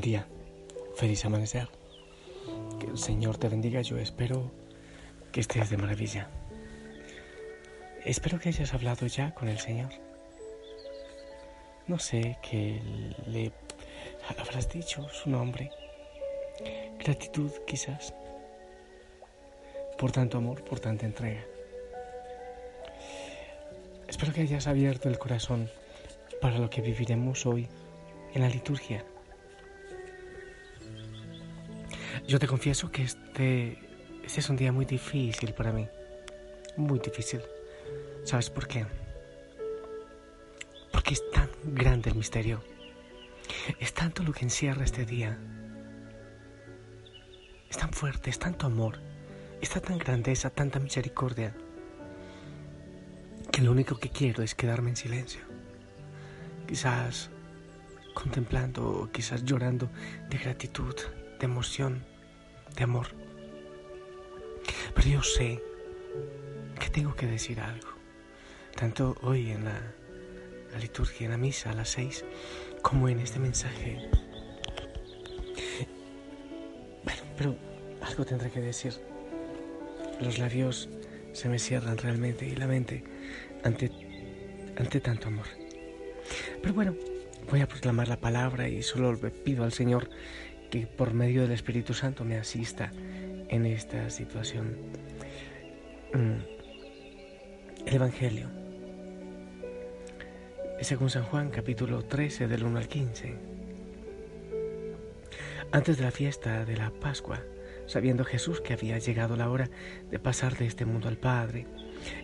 Buen día, feliz amanecer. Que el Señor te bendiga. Yo espero que estés de maravilla. Espero que hayas hablado ya con el Señor. No sé qué le habrás dicho su nombre. Gratitud quizás. Por tanto amor, por tanta entrega. Espero que hayas abierto el corazón para lo que viviremos hoy en la liturgia. Yo te confieso que este, este es un día muy difícil para mí. Muy difícil. ¿Sabes por qué? Porque es tan grande el misterio. Es tanto lo que encierra este día. Es tan fuerte, es tanto amor. Está tan grandeza, tanta misericordia. Que lo único que quiero es quedarme en silencio. Quizás contemplando, quizás llorando de gratitud, de emoción, de amor. Pero yo sé que tengo que decir algo, tanto hoy en la, liturgia, en la misa a las seis, como en este mensaje. Bueno, pero algo tendré que decir. Los labios se me cierran realmente y la mente ante, ante tanto amor. Pero bueno, voy a proclamar la palabra y solo le pido al Señor que por medio del Espíritu Santo me asista en esta situación. Mm. El Evangelio. Según San Juan, capítulo 13, del 1 al 15. Antes de la fiesta de la Pascua, sabiendo Jesús que había llegado la hora de pasar de este mundo al Padre,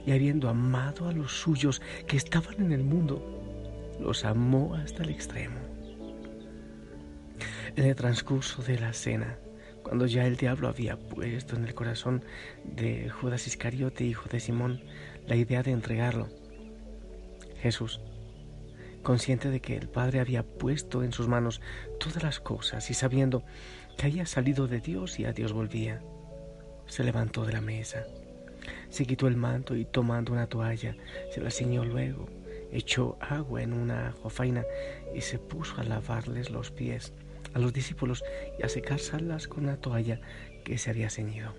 y habiendo amado a los suyos que estaban en el mundo, los amó hasta el extremo. En el transcurso de la cena, cuando ya el diablo había puesto en el corazón de Judas Iscariote, hijo de Simón, la idea de entregarlo, Jesús, consciente de que el Padre había puesto en sus manos todas las cosas y sabiendo que había salido de Dios y a Dios volvía, se levantó de la mesa, se quitó el manto y tomando una toalla, se la ciñó luego, echó agua en una jofaina y se puso a lavarles los pies a los discípulos y a secárselas con la toalla que se había ceñido.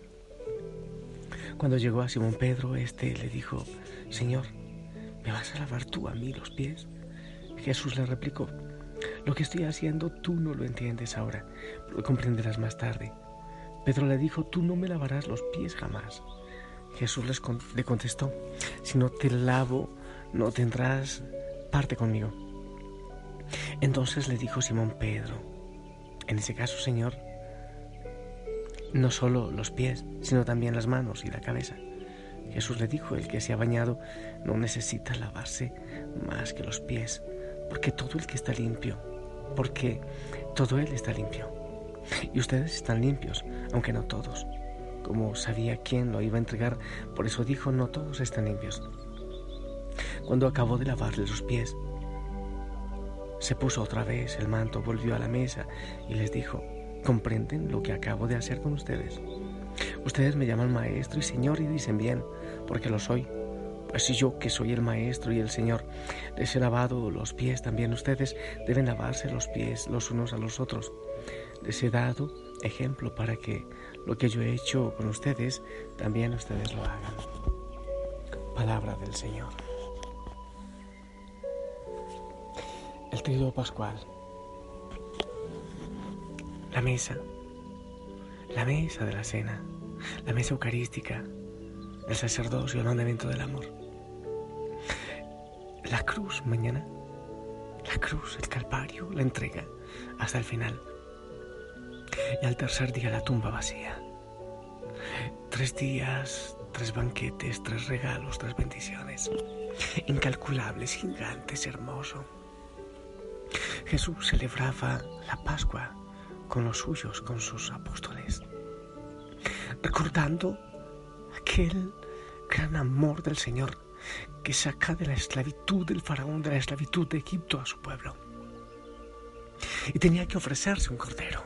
Cuando llegó a Simón Pedro, éste le dijo, Señor, ¿me vas a lavar tú a mí los pies? Jesús le replicó, lo que estoy haciendo tú no lo entiendes ahora, lo comprenderás más tarde. Pedro le dijo, tú no me lavarás los pies jamás. Jesús le contestó, si no te lavo, no tendrás parte conmigo. Entonces le dijo Simón Pedro, en ese caso, Señor, no solo los pies, sino también las manos y la cabeza. Jesús le dijo, el que se ha bañado no necesita lavarse más que los pies, porque todo el que está limpio, porque todo él está limpio. Y ustedes están limpios, aunque no todos. Como sabía quién lo iba a entregar, por eso dijo, no todos están limpios. Cuando acabó de lavarle los pies, se puso otra vez el manto, volvió a la mesa y les dijo, ¿comprenden lo que acabo de hacer con ustedes? Ustedes me llaman maestro y señor y dicen bien, porque lo soy. Pues si yo, que soy el maestro y el señor, les he lavado los pies, también ustedes deben lavarse los pies los unos a los otros. Les he dado ejemplo para que lo que yo he hecho con ustedes, también ustedes lo hagan. Palabra del Señor. El trío pascual, la mesa, la mesa de la cena, la mesa eucarística, el sacerdocio, el mandamiento del amor. la cruz mañana, la cruz, el calvario, la entrega hasta el final. Y al tercer día la tumba vacía. Tres días, tres banquetes, tres regalos, tres bendiciones. Incalculables, gigantes, hermoso. Jesús celebraba la Pascua con los suyos, con sus apóstoles, recordando aquel gran amor del Señor que saca de la esclavitud del faraón, de la esclavitud de Egipto a su pueblo. Y tenía que ofrecerse un cordero,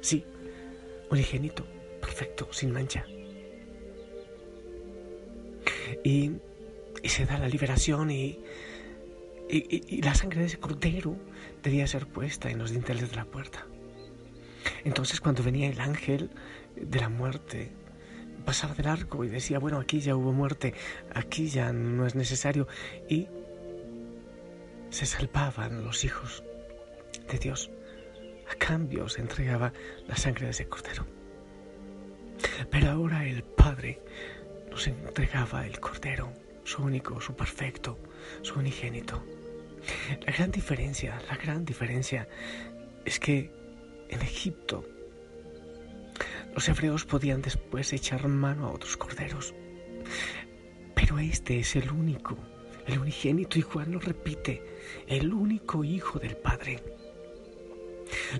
sí, un unigénito, perfecto, sin mancha. Y, se da la liberación y, y, la sangre de ese cordero debía ser puesta en los dinteles de la puerta. Entonces cuando venía el ángel de la muerte, pasaba del arco y decía, bueno, aquí ya hubo muerte, aquí ya no es necesario. Y se salvaban los hijos de Dios. A cambio se entregaba la sangre de ese cordero. Pero ahora el Padre nos entregaba el cordero, su único, su perfecto, su unigénito. La gran diferencia, la gran diferencia es que en Egipto los hebreos podían después echar mano a otros corderos. Pero este es el único, el unigénito, y Juan lo repite, el único hijo del Padre.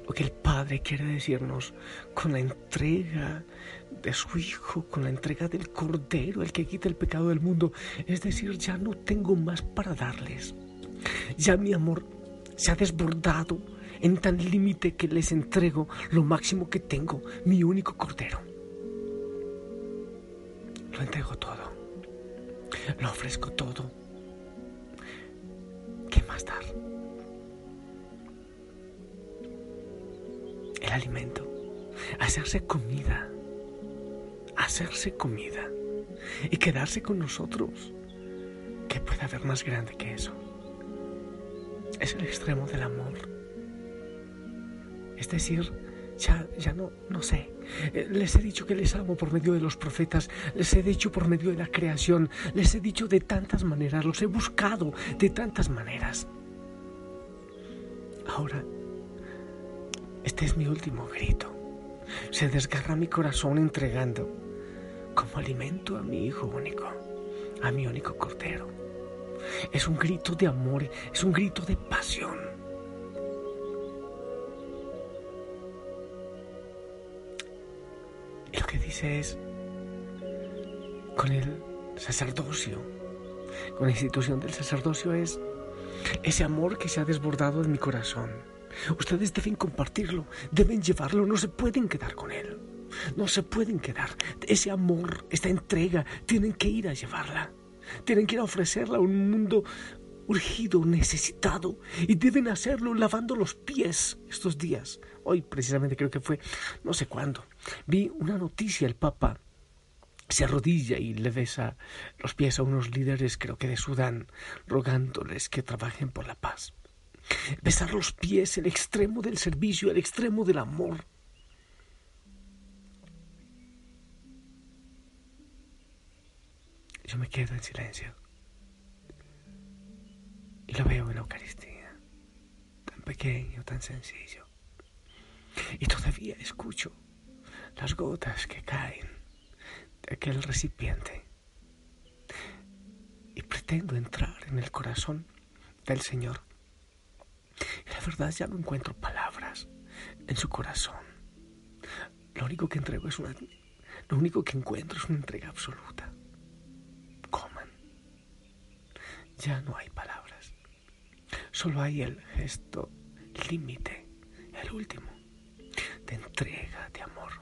Lo que el Padre quiere decirnos con la entrega de su Hijo, con la entrega del Cordero, el que quita el pecado del mundo, es decir, ya no tengo más para darles. Ya mi amor se ha desbordado en tan límite que les entrego lo máximo que tengo, mi único cordero. Lo entrego todo, lo ofrezco todo. ¿Qué más dar? El alimento, hacerse comida, hacerse comida y quedarse con nosotros. ¿Qué puede haber más grande que eso? Es el extremo del amor es decir, ya, ya no, no sé. Eh, les he dicho que les amo por medio de los profetas, les he dicho por medio de la creación, les he dicho de tantas maneras, los he buscado de tantas maneras. Ahora, este es mi último grito. Se desgarra mi corazón entregando como alimento a mi hijo único, a mi único cordero. Es un grito de amor, es un grito de pasión. es con el sacerdocio, con la institución del sacerdocio es ese amor que se ha desbordado en mi corazón. Ustedes deben compartirlo, deben llevarlo, no se pueden quedar con él. No se pueden quedar. Ese amor, esta entrega, tienen que ir a llevarla. Tienen que ir a ofrecerla a un mundo urgido, necesitado, y deben hacerlo lavando los pies estos días. Hoy precisamente creo que fue, no sé cuándo, vi una noticia, el Papa se arrodilla y le besa los pies a unos líderes, creo que de Sudán, rogándoles que trabajen por la paz. Besar los pies, el extremo del servicio, el extremo del amor. Yo me quedo en silencio y lo veo en la Eucaristía, tan pequeño, tan sencillo. Y todavía escucho las gotas que caen de aquel recipiente. Y pretendo entrar en el corazón del Señor. Y la verdad ya no encuentro palabras en su corazón. Lo único que entrego es una lo único que encuentro es una entrega absoluta. Ya no hay palabras. Solo hay el gesto límite, el último, de entrega, de amor.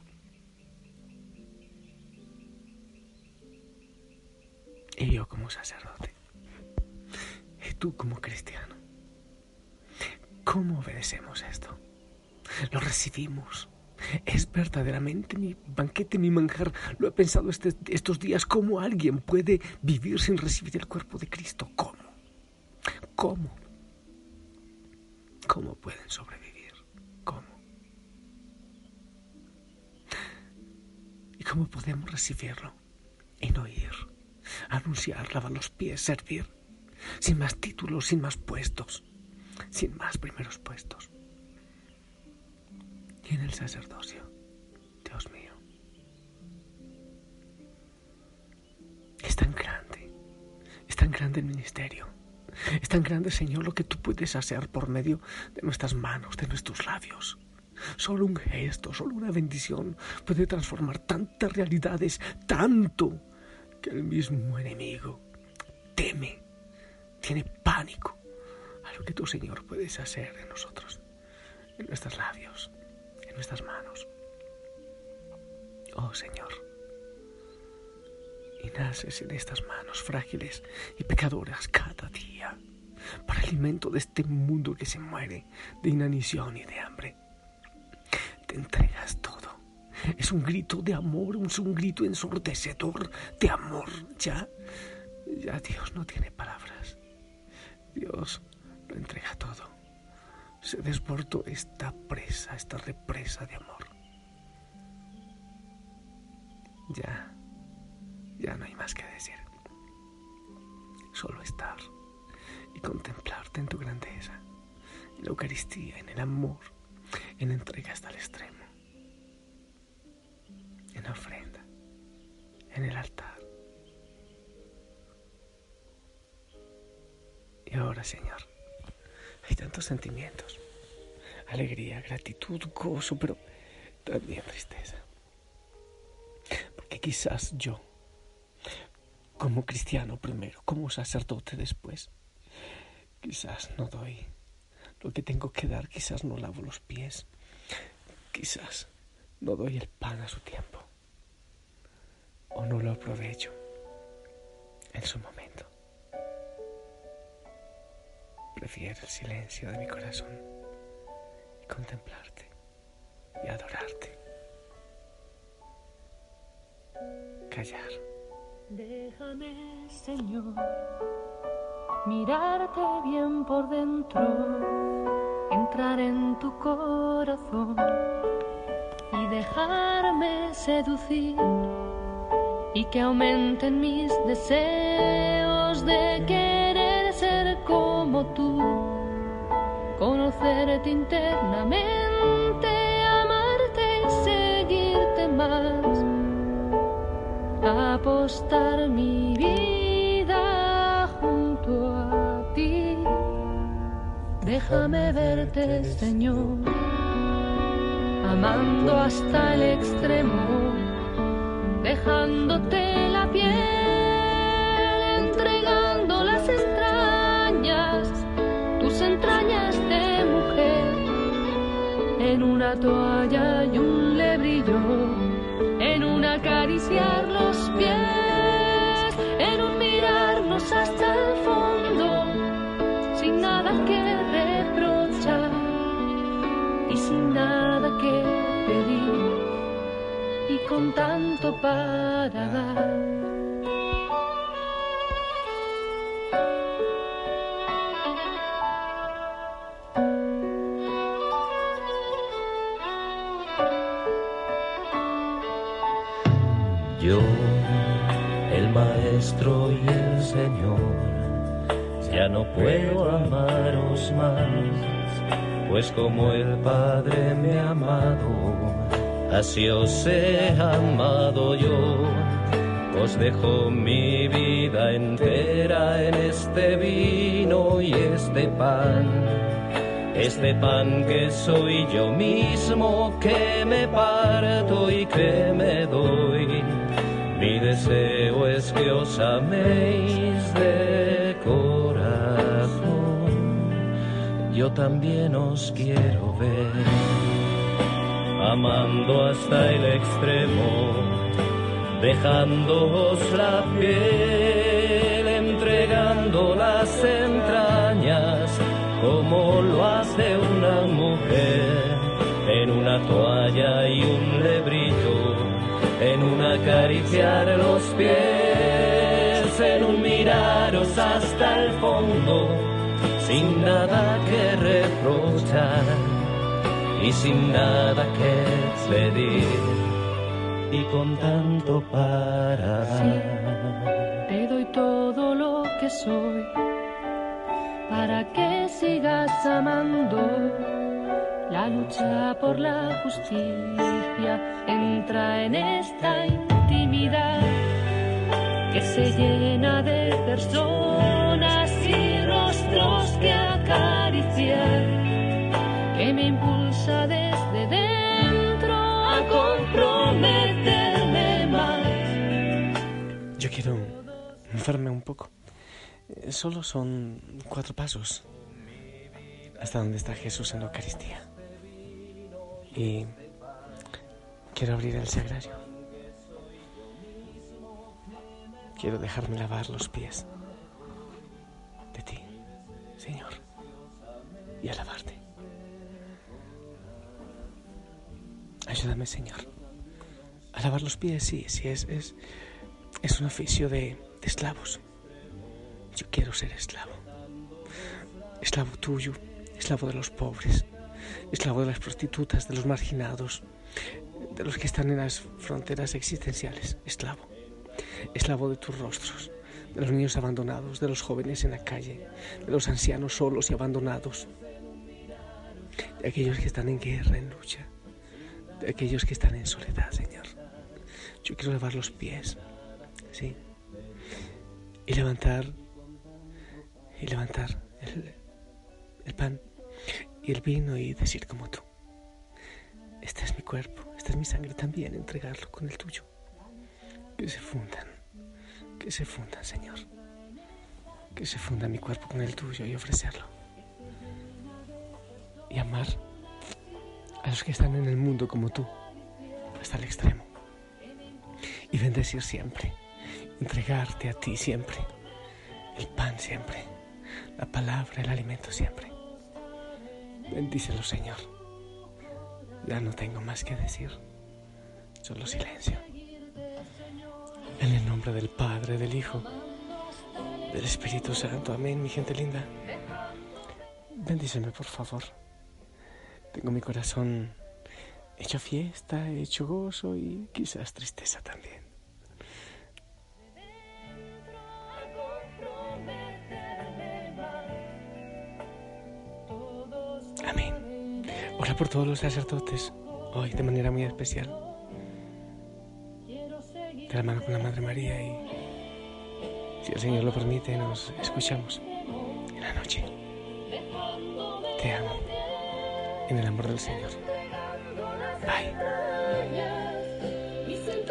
Y yo como sacerdote, y tú como cristiano, ¿cómo obedecemos esto? Lo recibimos. Es verdaderamente mi banquete, mi manjar. Lo he pensado este, estos días. ¿Cómo alguien puede vivir sin recibir el cuerpo de Cristo? ¿Cómo? ¿Cómo? ¿Cómo pueden sobrevivir? ¿Cómo? ¿Y cómo podemos recibirlo? En oír, anunciar, lavar los pies, servir. sin más títulos, sin más puestos, sin más primeros puestos. En el sacerdocio, Dios mío, es tan grande, es tan grande el ministerio, es tan grande, Señor, lo que tú puedes hacer por medio de nuestras manos, de nuestros labios. Solo un gesto, solo una bendición puede transformar tantas realidades, tanto que el mismo enemigo teme, tiene pánico a lo que tú, Señor, puedes hacer en nosotros, en nuestros labios, nuestras manos. Oh Señor, y naces en estas manos frágiles y pecadoras cada día para alimento de este mundo que se muere de inanición y de hambre te entregas todo. Es un grito de amor, es un grito ensordecedor de amor. Ya, ya Dios no tiene palabras. Dios lo entrega todo. Se desbordó esta presa, esta represa de amor. Ya, ya no hay más que decir. Solo estar y contemplarte en tu grandeza, en la Eucaristía, en el amor en entrega hasta el extremo, en ofrenda, en el altar. Y ahora, Señor, hay tantos sentimientos, alegría, gratitud, gozo, pero también tristeza. Porque quizás yo, como cristiano primero, como sacerdote después, quizás no doy lo que tengo que dar, quizás no lavo los pies, quizás no doy el pan a su tiempo, o no lo aprovecho en su momento. Prefiero el silencio de mi corazón y contemplarte y adorarte. Callar. Déjame, Señor mirarte bien por dentro, entrar en tu corazón y dejarme seducir y que aumenten mis deseos de querer como tú, conocerte internamente, amarte y seguirte más, apostar mi vida Déjame verte, Señor, amando hasta el extremo, dejándote la piel, en una toalla y un lebrillo, en un acariciar los pies, en un mirarnos hasta el fondo, sin nada que sin nada que pedir y con tanto para dar. Maestro y el Señor, ya no puedo amaros más pues como el Padre me ha amado, así os he amado yo. Os dejo mi vida entera en este vino y este pan, este pan que soy yo mismo, que me parto y que me doy. Mi deseo es que os améis de corazón. Yo también os quiero ver, amando hasta el extremo, dejándoos la piel, entregando las entrañas, como lo hace una mujer, en una toalla y un un acariciar los pies, en un miraros hasta el fondo sin nada que reprochar y sin nada que pedir y con tanto para dar. te doy todo lo que soy para que sigas amando. La lucha por la justicia entra en esta intimidad que se llena de personas y rostros que acariciar, que me impulsa desde dentro a comprometerme más. Yo quiero moverme un poco. Eh, Solo son cuatro pasos hasta donde está Jesús en la Eucaristía. Quiero abrir el sagrario. Quiero dejarme lavar los pies de ti, Señor, y alabarte. Ayúdame, Señor. A lavar los pies, sí, sí, es, es, es un oficio de, de esclavos. Yo quiero ser esclavo. Esclavo tuyo, esclavo de los pobres, esclavo de las prostitutas, de los marginados, de los que están en las fronteras existenciales. Esclavo. Esclavo de tus rostros, de los niños abandonados, de los jóvenes en la calle, de los ancianos solos y abandonados, de aquellos que están en guerra, en lucha, de aquellos que están en soledad, Señor. Yo quiero lavar los pies, sí, y levantar, y levantar el, el pan y el vino y decir como tú, este es mi cuerpo, mi sangre también, entregarlo con el tuyo. Que se fundan, que se fundan, Señor. Que se funda mi cuerpo con el tuyo y ofrecerlo. Y amar a los que están en el mundo como tú, hasta el extremo. Y bendecir siempre, entregarte a ti siempre, el pan siempre, la palabra, el alimento siempre. Bendícelo, Señor. Ya no tengo más que decir, solo silencio. En el nombre del Padre, del Hijo, del Espíritu Santo. Amén, mi gente linda. Bendíceme, por favor. Tengo mi corazón hecho fiesta, hecho gozo y quizás tristeza también. Amén. Ora por todos los sacerdotes, hoy de manera muy especial. De la mano con la Madre María y, si el Señor lo permite, nos escuchamos en la noche. Te amo en el amor del Señor. Bye.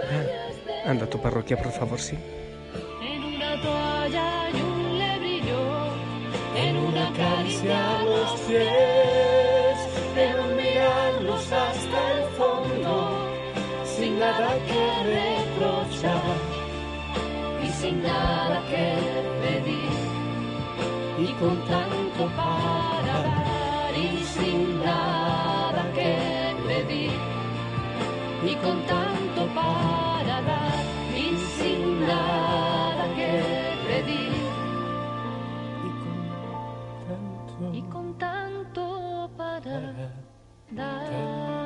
Ah, anda a tu parroquia, por favor, sí. En una toalla y un lebrillo, en una caricia los pies, que reprochar. Y sin nada que pedir. Y con tanto para dar. Y sin nada que pedir. Y con tanto para dar. Y sin nada que pedir. Y con tanto. Y con tanto para dar.